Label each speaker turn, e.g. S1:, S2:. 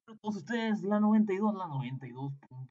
S1: para todos ustedes, la 92, la 92.1,